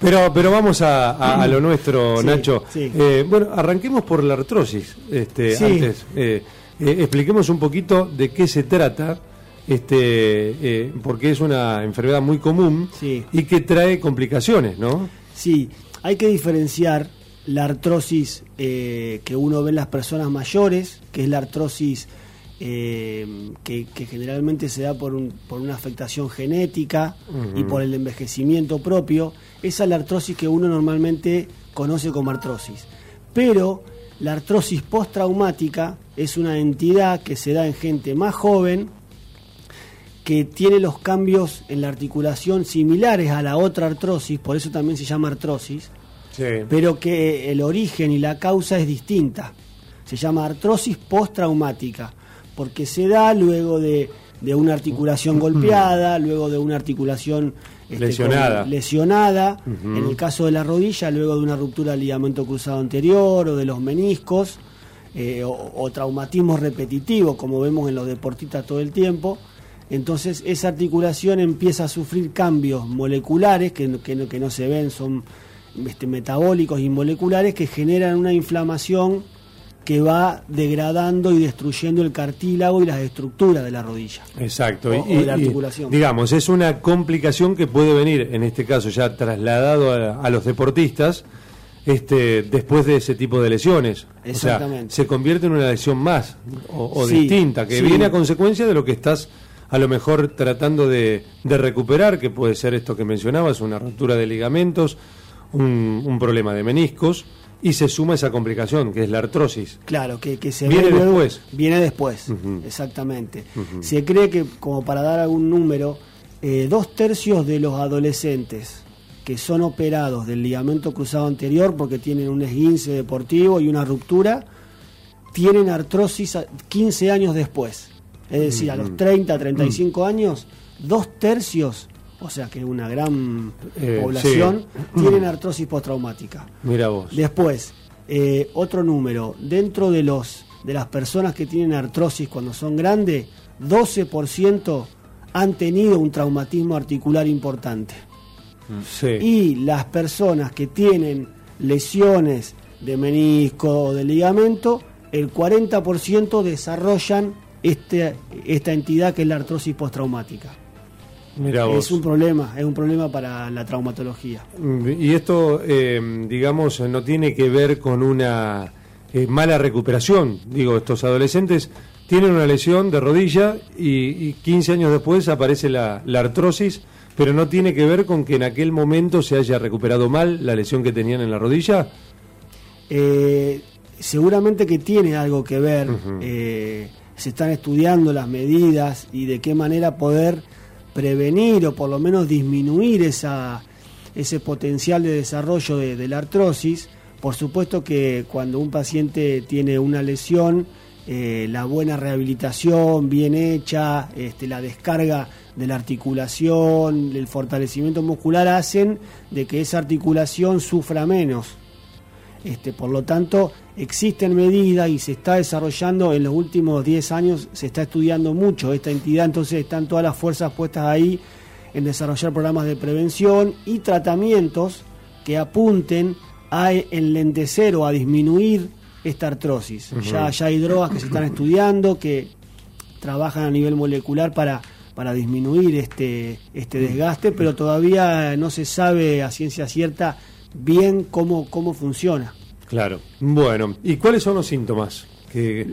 Pero, pero vamos a, a, lo nuestro, Sí, Nacho. sí. Eh, bueno, arranquemos por la artrosis. Este, Sí. Antes, eh, eh, expliquemos un poquito de qué se trata, este, eh, porque es una enfermedad muy común y que trae complicaciones, ¿no? Sí, hay que diferenciar la artrosis eh, que uno ve en las personas mayores, que es la artrosis eh, que, que generalmente se da por, un- por una afectación genética y por el envejecimiento propio. Esa es la artrosis que uno normalmente conoce como artrosis. Pero la artrosis postraumática es una entidad que se da en gente más joven que tiene los cambios en la articulación similares a la otra artrosis, por eso también se llama artrosis, Sí. pero que el origen y la causa es distinta. Se llama artrosis postraumática, porque se da luego de, de una articulación golpeada, luego de una articulación este, Lesionada. lesionada, en el caso de la rodilla, luego de una ruptura del ligamento cruzado anterior o de los meniscos, eh, o, o traumatismo repetitivo, como vemos en los deportistas todo el tiempo. Entonces esa articulación empieza a sufrir cambios moleculares que, no- que, no, que no se ven, son este, metabólicos y moleculares que generan una inflamación que va degradando y destruyendo el cartílago y las estructuras de la rodilla. Exacto. O- o de la articulación. digamos, es una complicación que puede venir, en este caso ya trasladado a, a los deportistas, este, después de ese tipo de lesiones. O sea, Exactamente. se convierte en una lesión más o, o Sí, distinta, que sí. viene a consecuencia de lo que estás a lo mejor tratando de, de recuperar, que puede ser esto que mencionabas, una ruptura de ligamentos, un, un problema de meniscos, y se suma esa complicación, que es la artrosis. Claro, que, que se Viene luego- después. Viene después, exactamente. Se cree que, como para dar algún número, eh, dos tercios de los adolescentes que son operados del ligamento cruzado anterior porque tienen un esguince deportivo y una ruptura, tienen artrosis a- 15 años después. Es decir, a los 30, 35 años, dos tercios, o sea que una gran Eh, población, sí. tienen artrosis postraumática. Mira vos. Después, eh, otro número, dentro de los de las personas que tienen artrosis cuando son grandes, 12% han tenido un traumatismo articular importante. Sí. Y las personas que tienen lesiones de menisco o de ligamento, el 40% desarrollan este, esta entidad que es la artrosis postraumática. Mira vos. Es un problema, es un problema para la traumatología. Y esto, eh, digamos, no tiene que ver con una eh, mala recuperación. Digo, estos adolescentes tienen una lesión de rodilla y, y 15 años después aparece la, la artrosis, pero no tiene que ver con que en aquel momento se haya recuperado mal la lesión que tenían en la rodilla. Eh, seguramente que tiene algo que ver. Eh, se están estudiando las medidas y de qué manera poder prevenir o por lo menos disminuir esa, ese potencial de desarrollo de, la artrosis. Por supuesto que cuando un paciente tiene una lesión, eh, la buena rehabilitación bien hecha, este, la descarga de la articulación, el fortalecimiento muscular hacen de que esa articulación sufra menos. Este, por lo tanto, existen medidas y se está desarrollando en los últimos 10 años, se está estudiando mucho esta entidad, entonces están todas las fuerzas puestas ahí en desarrollar programas de prevención y tratamientos que apunten a enlentecer o a disminuir esta artrosis. ya, ya hay drogas que se están estudiando, que trabajan a nivel molecular para, para disminuir este, este desgaste, pero todavía no se sabe a ciencia cierta bien cómo, cómo funciona. Claro. Bueno, ¿y cuáles son los síntomas que,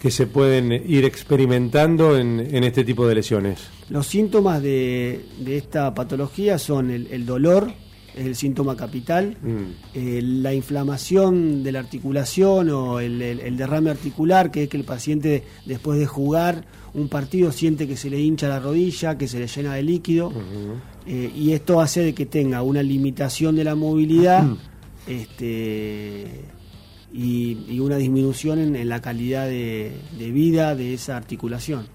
que se pueden ir experimentando en, en este tipo de lesiones? Los síntomas de, de esta patología son el, el dolor, es el síntoma capital, Mm. eh, la inflamación de la articulación o el, el- el derrame articular, que es que el paciente después de jugar un partido siente que se le hincha la rodilla, que se le llena de líquido, eh, y esto hace de que tenga una limitación de la movilidad este, y, y una disminución en, en la calidad de, de vida de esa articulación.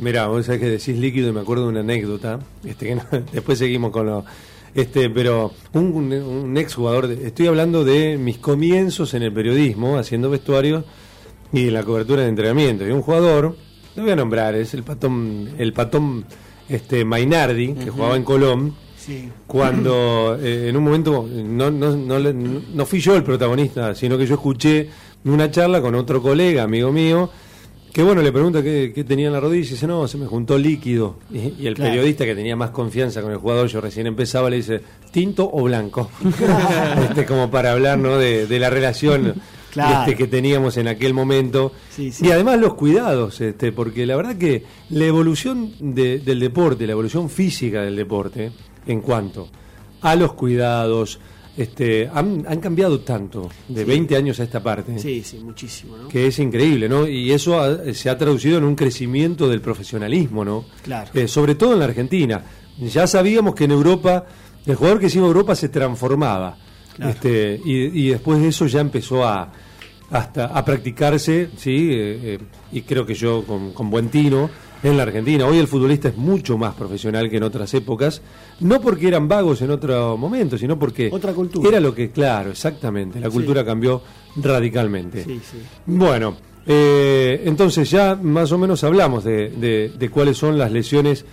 Mirá, vos sabés que decís líquido y me acuerdo de una anécdota, este, que no- después seguimos con lo... Este, pero un, un, un ex jugador, de- estoy hablando de mis comienzos en el periodismo, haciendo vestuario y en la cobertura de entrenamiento. Y un jugador, lo voy a nombrar, es el patón, el patón este, Mainardi, que jugaba en Colón, cuando eh, en un momento, no, no, no, no fui yo el protagonista, sino que yo escuché una charla con otro colega, amigo mío, que bueno, le pregunta qué, tenía en la rodilla y dice, no, se me juntó líquido. Y, el periodista que tenía más confianza con el jugador, yo recién empezaba, le dice, ¿tinto o blanco? este, como para hablar ¿no? de, la relación este, que teníamos en aquel momento. Y además los cuidados, este, porque la verdad que la evolución del deporte, la evolución física del deporte, en cuanto a los cuidados, este, han, cambiado tanto de 20 años a esta parte. Sí, sí, muchísimo. Que es increíble, ¿no? Y eso se ha traducido en un crecimiento del profesionalismo, ¿no? Claro. Eh, sobre todo en la Argentina. Ya sabíamos que en Europa, el jugador que se iba a Europa se transformaba. Este, y, después de eso ya empezó a, hasta, a practicarse, ¿sí? Eh, eh, y creo que yo con, con buen tino en la Argentina. Hoy el futbolista es mucho más profesional que en otras épocas, no porque eran vagos en otro momento, sino porque Otra cultura. era lo que, claro, exactamente, la cultura cambió radicalmente. Bueno, eh, entonces ya más o menos hablamos de, de, cuáles son las lesiones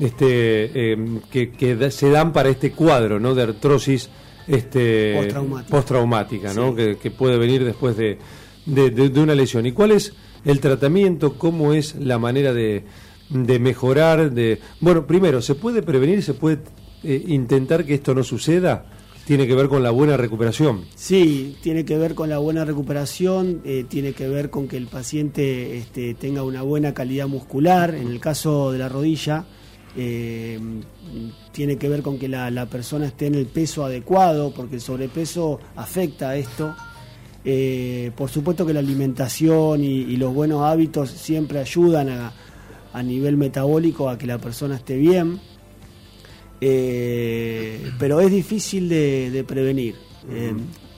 este, eh, que, se dan para este cuadro ¿no? de artrosis este, postraumática, ¿no? que, puede venir después de, de una lesión. ¿Y cuál es el tratamiento, cómo es la manera de, de mejorar, de bueno, primero, ¿se puede prevenir, se puede eh, intentar que esto no suceda? Tiene que ver con la buena recuperación. Sí, tiene que ver con la buena recuperación, eh, tiene que ver con que el paciente este, tenga una buena calidad muscular. En el caso de la rodilla, eh, tiene que ver con que la, la, persona esté en el peso adecuado, porque el sobrepeso afecta a esto. Eh, por supuesto que la alimentación y, los buenos hábitos siempre ayudan a, nivel metabólico a que la persona esté bien, eh, pero es difícil de, prevenir,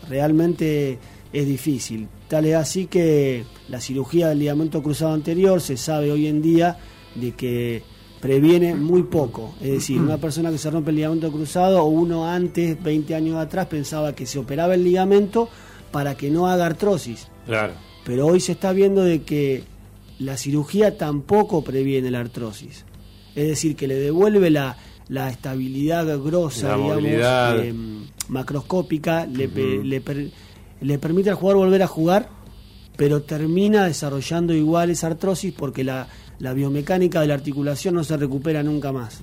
realmente es difícil. Tal es así que la cirugía del ligamento cruzado anterior se sabe hoy en día de que previene muy poco. Es decir, una persona que se rompe el ligamento cruzado o uno antes, 20 años atrás, pensaba que se operaba el ligamento para que no haga artrosis. Claro. Pero hoy se está viendo de que la cirugía tampoco previene la artrosis. Es decir, que le devuelve la, estabilidad grosa, digamos, em, macroscópica, le, le, permite al jugador volver a jugar, pero termina desarrollando igual esa artrosis porque la, biomecánica de la articulación no se recupera nunca más.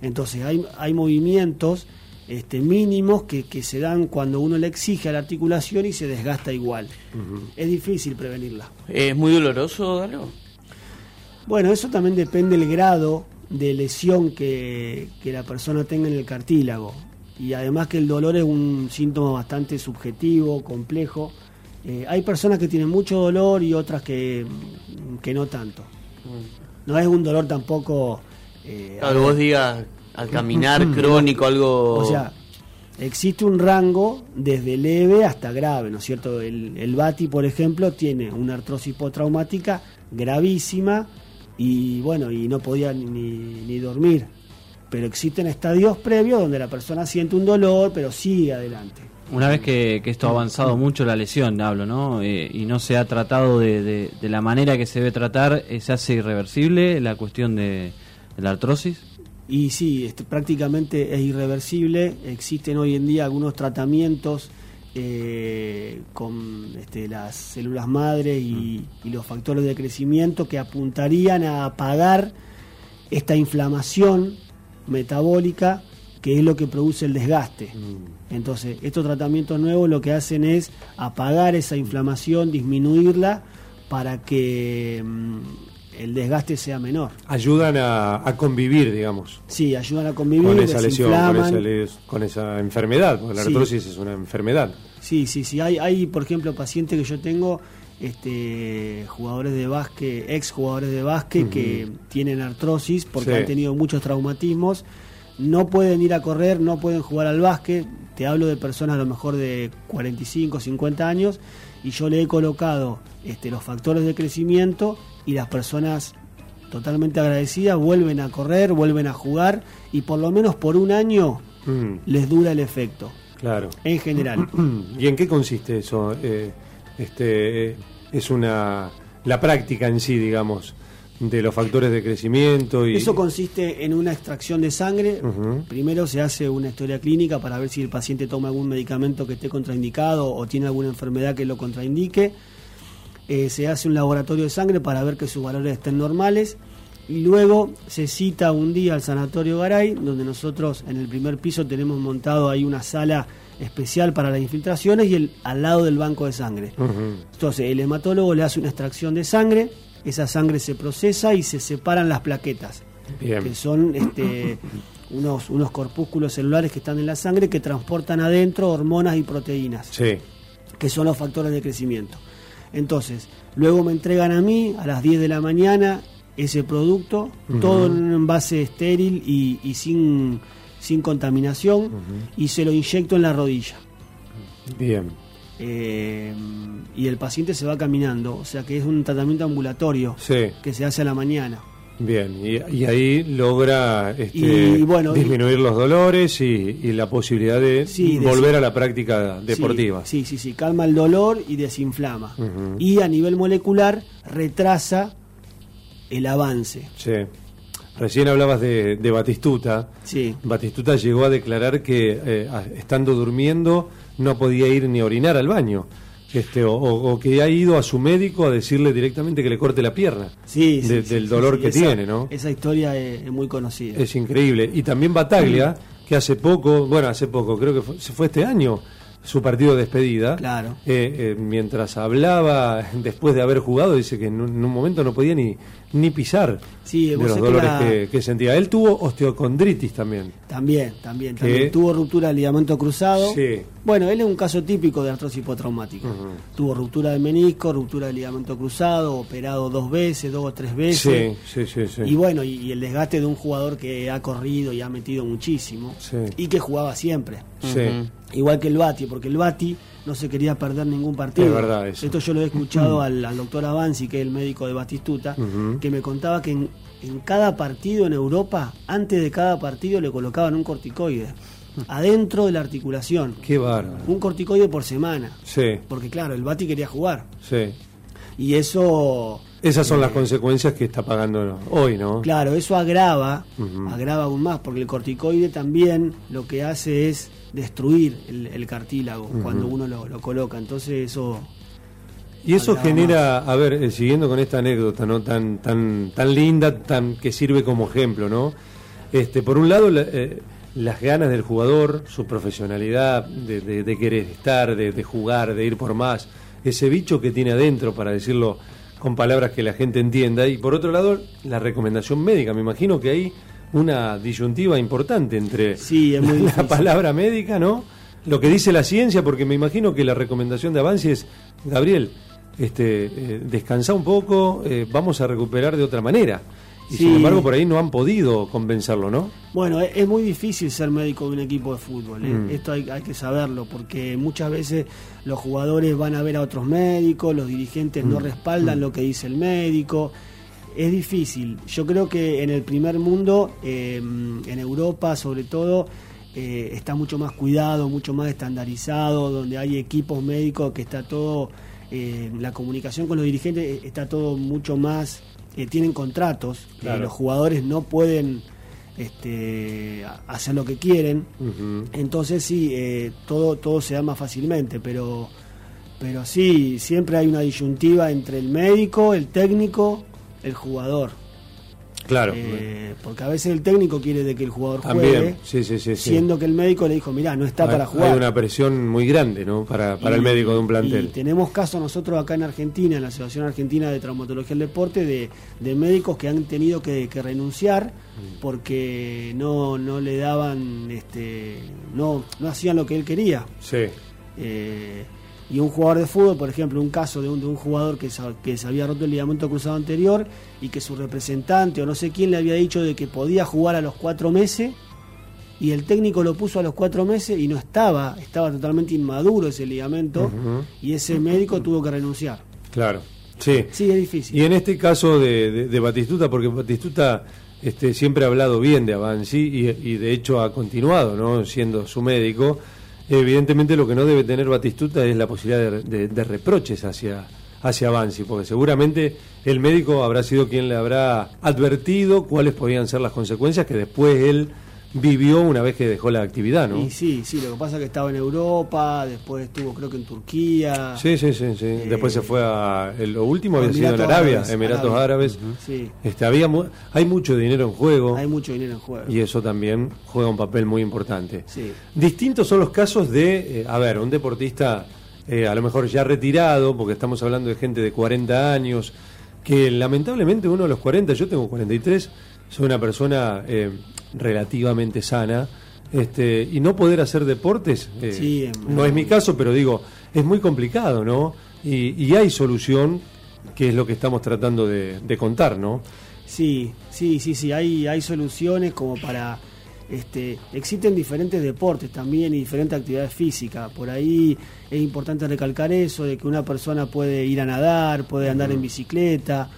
Entonces hay, hay movimientos este, mínimos que, se dan cuando uno le exige a la articulación y se desgasta igual. Es difícil prevenirla. ¿Es muy doloroso, Dalo? Bueno, eso también depende del grado de lesión que, la persona tenga en el cartílago. Y además que el dolor es un síntoma bastante subjetivo, complejo. Eh, hay personas que tienen mucho dolor y otras que, no tanto. No es un dolor tampoco... Eh, vos digas al caminar crónico, algo... O sea, existe un rango desde leve hasta grave, ¿no es cierto? El, el Bati, por ejemplo, tiene una artrosis postraumática gravísima y bueno, y no podía ni, ni dormir. Pero existen estadios previos donde la persona siente un dolor, pero sigue adelante. Una vez que, esto ha avanzado mucho la lesión, hablo, ¿no? Eh, y no se ha tratado de, de, la manera que se debe tratar, eh, ¿se hace irreversible la cuestión de la artrosis? Y sí, este, prácticamente es irreversible. Existen hoy en día algunos tratamientos eh, con este, las células madre y, los factores de crecimiento que apuntarían a apagar esta inflamación metabólica que es lo que produce el desgaste. Mm. Entonces, estos tratamientos nuevos lo que hacen es apagar esa inflamación, disminuirla para que mm, el desgaste sea menor. Ayudan a, convivir, digamos. Sí, ayudan a convivir. Con esa lesión, con esa, enfermedad, porque la artrosis es una enfermedad. Sí, sí, sí. Hay, hay, por ejemplo, pacientes que yo tengo, este, jugadores de básquet, ex jugadores de básquet que tienen artrosis porque han tenido muchos traumatismos. No pueden ir a correr, no pueden jugar al básquet. Te hablo de personas a lo mejor de 45, 50 años y yo le he colocado este, los factores de crecimiento y las personas totalmente agradecidas vuelven a correr, vuelven a jugar y por lo menos por un año mm. les dura el efecto. Claro. En general. ¿Y en qué consiste eso? Eh, este, eh, es una la práctica en sí, digamos, de los factores de crecimiento. y Eso consiste en una extracción de sangre. Primero se hace una historia clínica para ver si el paciente toma algún medicamento que esté contraindicado o tiene alguna enfermedad que lo contraindique. Eh, se hace un laboratorio de sangre para ver que sus valores estén normales. Y luego se cita un día al Sanatorio Garay, donde nosotros en el primer piso tenemos montado ahí una sala especial para las infiltraciones y el, al lado del banco de sangre. Entonces, el hematólogo le hace una extracción de sangre, esa sangre se procesa y se separan las plaquetas, Bien. que son este, unos, unos corpúsculos celulares que están en la sangre que transportan adentro hormonas y proteínas, Sí. que son los factores de crecimiento. Entonces, luego me entregan a mí a las 10 de la mañana ese producto, todo en un envase estéril y, y sin, sin contaminación, y se lo inyecto en la rodilla. Bien. Eh, y el paciente se va caminando, o sea que es un tratamiento ambulatorio Sí. que se hace a la mañana. Bien. Y, y ahí logra este, Y, bueno, y- disminuir los dolores y, la posibilidad de Sí, volver a la práctica deportiva. Sí, sí, sí, calma el dolor y desinflama. Y a nivel molecular retrasa el avance. Sí. Recién hablabas de, de Batistuta. Sí, Batistuta llegó a declarar que eh, estando durmiendo no podía ir ni a orinar al baño. Este, o, o- que ha ido a su médico a decirle directamente que le corte la pierna. sí, sí, de- sí, del sí, dolor sí, que esa- tiene, ¿no? Esa historia es, es muy conocida. Es increíble. Y también Bataglia, que hace poco, bueno, hace poco, creo que fue, se fue este año, su partido de despedida. Claro. Eh, eh, mientras hablaba, después de haber jugado, dice que en un, en un momento no podía ni, ni pisar Sí, de los dolores la- que, que sentía. Él tuvo osteocondritis también. También, también, Que- también. Tuvo ruptura del ligamento cruzado. Sí. Bueno, él es un caso típico de artrosis hipotraumática. Tuvo ruptura del menisco, ruptura del ligamento cruzado, operado dos veces, dos o tres veces. Sí, sí, sí. sí. Y bueno, y, y el desgaste de un jugador que ha corrido y ha metido muchísimo Sí. y que jugaba siempre. Sí. Igual que el Bati, porque el Bati no se quería perder ningún partido. Es verdad eso. Esto yo lo he escuchado al, al doctor Avanzi, que es el médico de Batistuta, que me contaba que en, en cada partido en Europa, antes de cada partido le colocaban un corticoide adentro de la articulación. Qué bárbaro. Un corticoide por semana. Sí, Porque claro, el Bati quería jugar. sí. Y eso Esas son las consecuencias que está pagando hoy, ¿no? Claro, eso agrava, agrava aún más, porque el corticoide también lo que hace es destruir el, el cartílago cuando uno lo, lo coloca. Entonces eso... Y eso genera, a ver, eh, siguiendo con esta anécdota, ¿no? Tan, tan, tan linda, tan que sirve como ejemplo, ¿no? Este, por un lado, la- eh, las ganas del jugador, su profesionalidad, de, de- de querer estar, de, de jugar, de ir por más, ese bicho que tiene adentro, para decirlo con palabras que la gente entienda. Y por otro lado, la recomendación médica. Me imagino que hay una disyuntiva importante entre Sí, es muy la palabra médica, ¿no? Lo que dice la ciencia, porque me imagino que la recomendación de avance es, Gabriel, este, eh, descansa un poco, eh, vamos a recuperar de otra manera. Y Sí. sin embargo, por ahí no han podido convencerlo, ¿no? Bueno, es, es muy difícil ser médico de un equipo de fútbol. ¿eh? Mm. Esto hay, hay que saberlo, porque muchas veces los jugadores van a ver a otros médicos, los dirigentes Mm. no respaldan lo que dice el médico. Es difícil. Yo creo que en el primer mundo, eh, en Europa sobre todo, eh, está mucho más cuidado, mucho más estandarizado, donde hay equipos médicos que está todo, eh, la comunicación con los dirigentes está todo mucho más, eh, tienen contratos, Claro. los jugadores no pueden este, hacer lo que quieren, entonces sí, eh, todo, todo se da más fácilmente, pero, pero sí, siempre hay una disyuntiva entre el médico, el técnico, el jugador. Claro. Eh, porque a veces el técnico quiere de que el jugador juegue, sí, sí, sí. sí. siendo que el médico le dijo, mirá, no está hay, para jugar. hay una presión muy grande, ¿no? Para, para el médico de un Y plantel. tenemos casos nosotros acá en Argentina, en la Asociación Argentina de Traumatología del Deporte, de, de médicos que han tenido que, que renunciar Mm. porque no, no le daban, este, no, no hacían lo que él quería. Sí. Eh, y un jugador de fútbol, por ejemplo, un caso de un, de un jugador que, que se había roto el ligamento cruzado anterior y que su representante o no sé quién le había dicho de que podía jugar a los cuatro meses y el técnico lo puso a los cuatro meses y no estaba, estaba totalmente inmaduro ese ligamento y ese médico tuvo que renunciar. Claro. Sí. Sí, es difícil. Y en este caso de, de- de Batistuta, porque Batistuta este, siempre ha hablado bien de Avanzi y, y de hecho ha continuado ¿no? siendo su médico, evidentemente lo que no debe tener Batistuta es la posibilidad de, de- de reproches hacia, hacia Bansi, porque seguramente el médico habrá sido quien le habrá advertido cuáles podían ser las consecuencias que después él vivió una vez que dejó la actividad, ¿no? Y sí, sí, lo que pasa es que estaba en Europa, después estuvo creo que en Turquía. Sí, sí, sí, sí. después se fue a lo último había sido en Arabia, Emiratos Árabes. Sí. Este había hay mucho dinero en juego. Hay mucho dinero en juego. Y eso también juega un papel muy importante. Sí. Distintos son los casos de, eh, a ver, un deportista eh, a lo mejor ya retirado, porque estamos hablando de gente de 40 años, que lamentablemente uno de los 40, yo tengo 43, soy una persona eh, relativamente sana, este, y no poder hacer deportes, eh, no es mi caso, pero digo, es muy complicado, ¿no? Y, hay solución, que es lo que estamos tratando de, de contar, ¿no? Sí, sí, sí, sí, hay, hay soluciones como para este, existen diferentes deportes también y diferentes actividades físicas. Por ahí es importante recalcar eso, de que una persona puede ir a nadar, puede andar en bicicleta,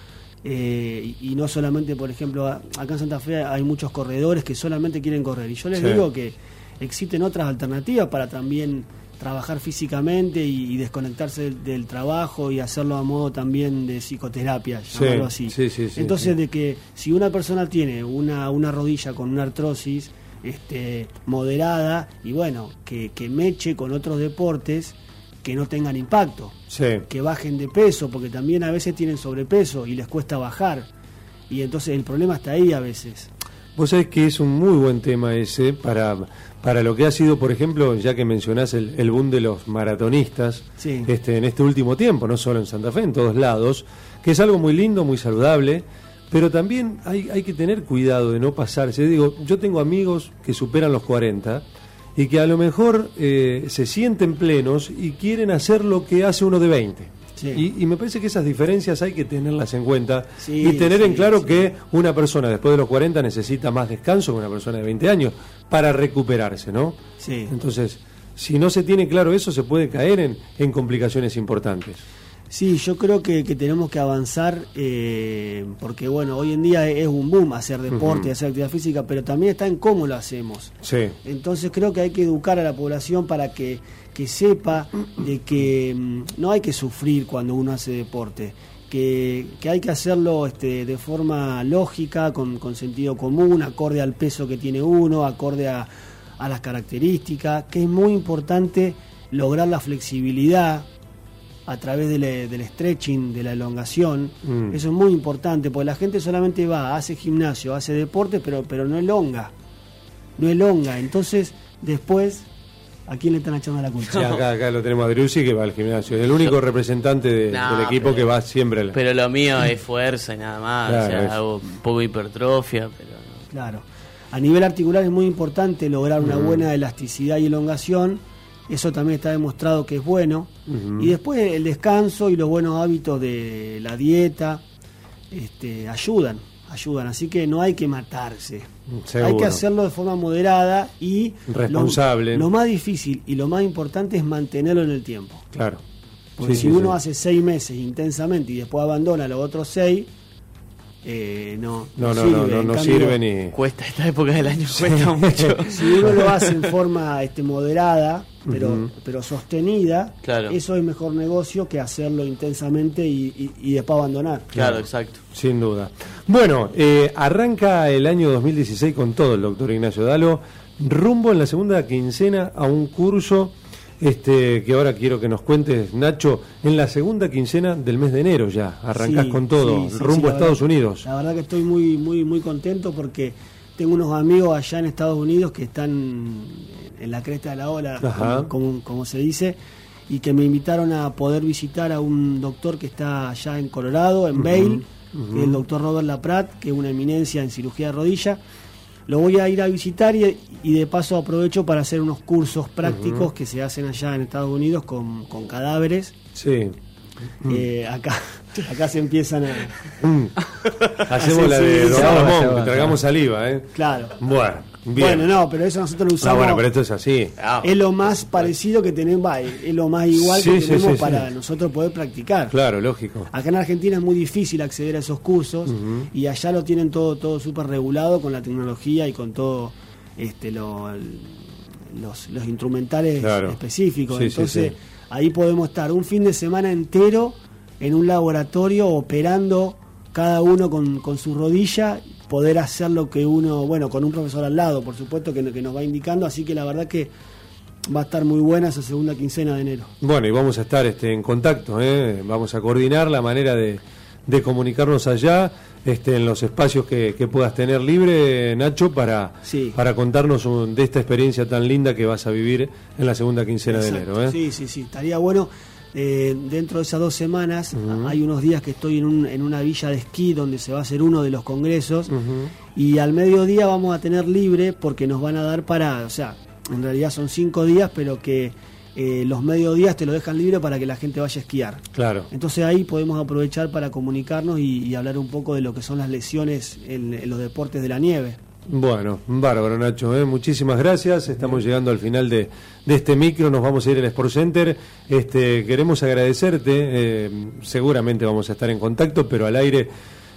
eh, y, no solamente, por ejemplo, acá en Santa Fe hay muchos corredores que solamente quieren correr. Y yo les digo que existen otras alternativas para también trabajar físicamente y, desconectarse del, trabajo y hacerlo a modo también de psicoterapia, llamarlo así. Entonces, de que si una persona tiene una, una rodilla con una artrosis, este, moderada y bueno, que, que meche con otros deportes que no tengan impacto, que bajen de peso, porque también a veces tienen sobrepeso y les cuesta bajar. Y entonces el problema está ahí a veces. Vos sabés que es un muy buen tema ese para, para lo que ha sido, por ejemplo, ya que mencionás el, el boom de los maratonistas este, en este último tiempo, no solo en Santa Fe, en todos lados, que es algo muy lindo, muy saludable pero también hay, hay que tener cuidado de no pasarse. Digo, yo tengo amigos que superan los 40 y que a lo mejor eh, se sienten plenos y quieren hacer lo que hace uno de 20. Y, me parece que esas diferencias hay que tenerlas en cuenta y tener en claro que una persona después de los 40 necesita más descanso que una persona de 20 años para recuperarse, ¿no? Sí. Entonces, si no se tiene claro eso, se puede caer en, en complicaciones importantes. Sí, yo creo que, tenemos que avanzar eh, porque, bueno, hoy en día es un boom hacer deporte, hacer actividad física, pero también está en cómo lo hacemos. Sí. Entonces creo que hay que educar a la población para que, sepa de que mm, no hay que sufrir cuando uno hace deporte. Que, hay que hacerlo este, de forma lógica, con, con, sentido común, acorde al peso que tiene uno, acorde a, a las características, que es muy importante lograr la flexibilidad, a través del, stretching, de la elongación. Mm. Eso es muy importante, porque la gente solamente va, hace gimnasio, hace deporte, pero, pero no elonga. No elonga. Entonces, después, ¿a quién le están echando la culpa? acá, acá, lo tenemos a Driussi que va al gimnasio. Es el único representante del equipo que va siempre. Pero lo mío es fuerza y nada más. o sea, hago un poco de hipertrofia, pero... Claro. A nivel articular es muy importante lograr una mm. buena elasticidad y elongación eso también está demostrado que es bueno. Y después el descanso y los buenos hábitos de la dieta este, ayudan, ayudan. Así que no hay que matarse. Hay que hacerlo de forma moderada y responsable. Lo, más difícil y lo más importante es mantenerlo en el tiempo. Claro. Porque si uno hace seis meses intensamente y después abandona los otros seis, eh, no, no, no, sirve, no, sirve ni. Cuesta, esta época del año cuesta mucho. si uno lo hace en forma este, moderada, pero, pero sostenida, eso es mejor negocio que hacerlo intensamente y, y, después abandonar. Claro, exacto. Sin duda. Bueno, eh, arranca el año 2016 con todo el doctor Ignacio Dalo, rumbo en la segunda quincena a un curso este, que ahora quiero que nos cuentes, Nacho, en la segunda quincena del mes de enero ya, arrancás con todo, rumbo a Estados Unidos. La verdad que estoy muy, muy, muy contento porque tengo unos amigos allá en Estados Unidos que están en la cresta de la ola, como, se dice, y que me invitaron a poder visitar a un doctor que está allá en Colorado, en Vail, el doctor Robert Laprat, que es una eminencia en cirugía de rodilla lo voy a ir a visitar y, de paso aprovecho para hacer unos cursos prácticos que se hacen allá en Estados Unidos con, con cadáveres. Sí. Eh, acá, acá se empiezan a. Mm. Hacemos la de Don que tragamos saliva, ¿eh? Claro. Bueno. Bueno, no, pero eso nosotros lo usamos. No, bueno, pero esto es así. Ah. Es lo más parecido que tenemos, es lo más igual que tenemos para nosotros poder practicar. Claro, lógico. Acá en Argentina es muy difícil acceder a esos cursos y allá lo tienen todo todo súper regulado con la tecnología y con todo este los, los instrumentales específicos. Entonces, ahí podemos estar un fin de semana entero en un laboratorio operando cada uno con, con su rodilla, poder hacer lo que uno, bueno, con un profesor al lado, por supuesto, que, que nos va indicando, así que la verdad que va a estar muy buena esa segunda quincena de enero. Bueno, y vamos a estar este, en contacto, ¿eh? vamos a coordinar la manera de, de comunicarnos allá, este, en los espacios que, que, puedas tener libre, Nacho, para, para contarnos de esta experiencia tan linda que vas a vivir en la segunda quincena de enero. ¿eh? Sí, sí, sí, estaría bueno. Eh, dentro de esas dos semanas hay unos días que estoy en, un, en, una villa de esquí donde se va a hacer uno de los congresos y al mediodía vamos a tener libre porque nos van a dar para, o sea, en realidad son cinco días, pero que eh, los mediodías te lo dejan libre para que la gente vaya a esquiar. Claro. Entonces ahí podemos aprovechar para comunicarnos y, hablar un poco de lo que son las lesiones en, los deportes de la nieve. Bueno, bárbaro Nacho, ¿eh? muchísimas gracias. Estamos llegando al final de, este micro, nos vamos a ir al Sport Center. Este, queremos agradecerte, eh, seguramente vamos a estar en contacto, pero al aire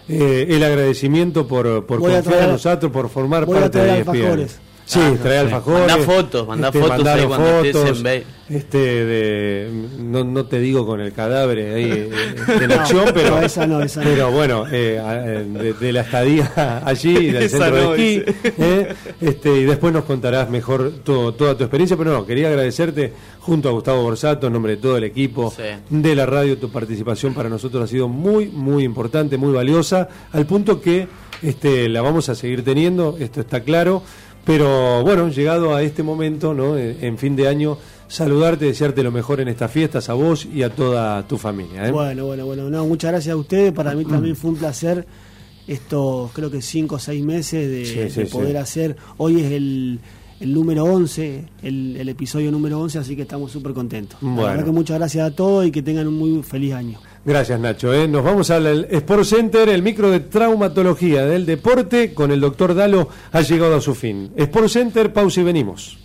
el agradecimiento por, por confiar en nosotros, por formar parte de ESPN. Sí, ah, trae alfajores. Manda fotos, manda este, fotos ahí cuando estés en Este, de, no, no te digo con el cadáver ahí eh, de la acción, pero, esa no, esa pero bueno, eh, de, de, la estadía allí, del centro de esquí. Eh, este, y después nos contarás mejor toda tu experiencia, pero no, quería agradecerte junto a Gustavo Borsato, en nombre de todo el equipo de la radio, tu participación para nosotros ha sido muy, muy importante, muy valiosa, al punto que este, la vamos a seguir teniendo, esto está claro. Pero bueno, llegado a este momento, ¿no? en fin de año, saludarte, desearte lo mejor en estas fiestas a vos y a toda tu familia. ¿eh? Bueno, bueno, bueno, no, muchas gracias a ustedes. Para mí también fue un placer estos, creo que cinco o seis meses de, poder hacer. Hoy es el, el número 11, el, el, episodio número 11, así que estamos súper contentos. Bueno. La verdad que muchas gracias a todos y que tengan un muy feliz año. Gracias, Nacho. ¿eh? Nos vamos al Sport Center, el micro de traumatología del deporte con el doctor Dalo ha llegado a su fin. Sport Center, pausa y venimos.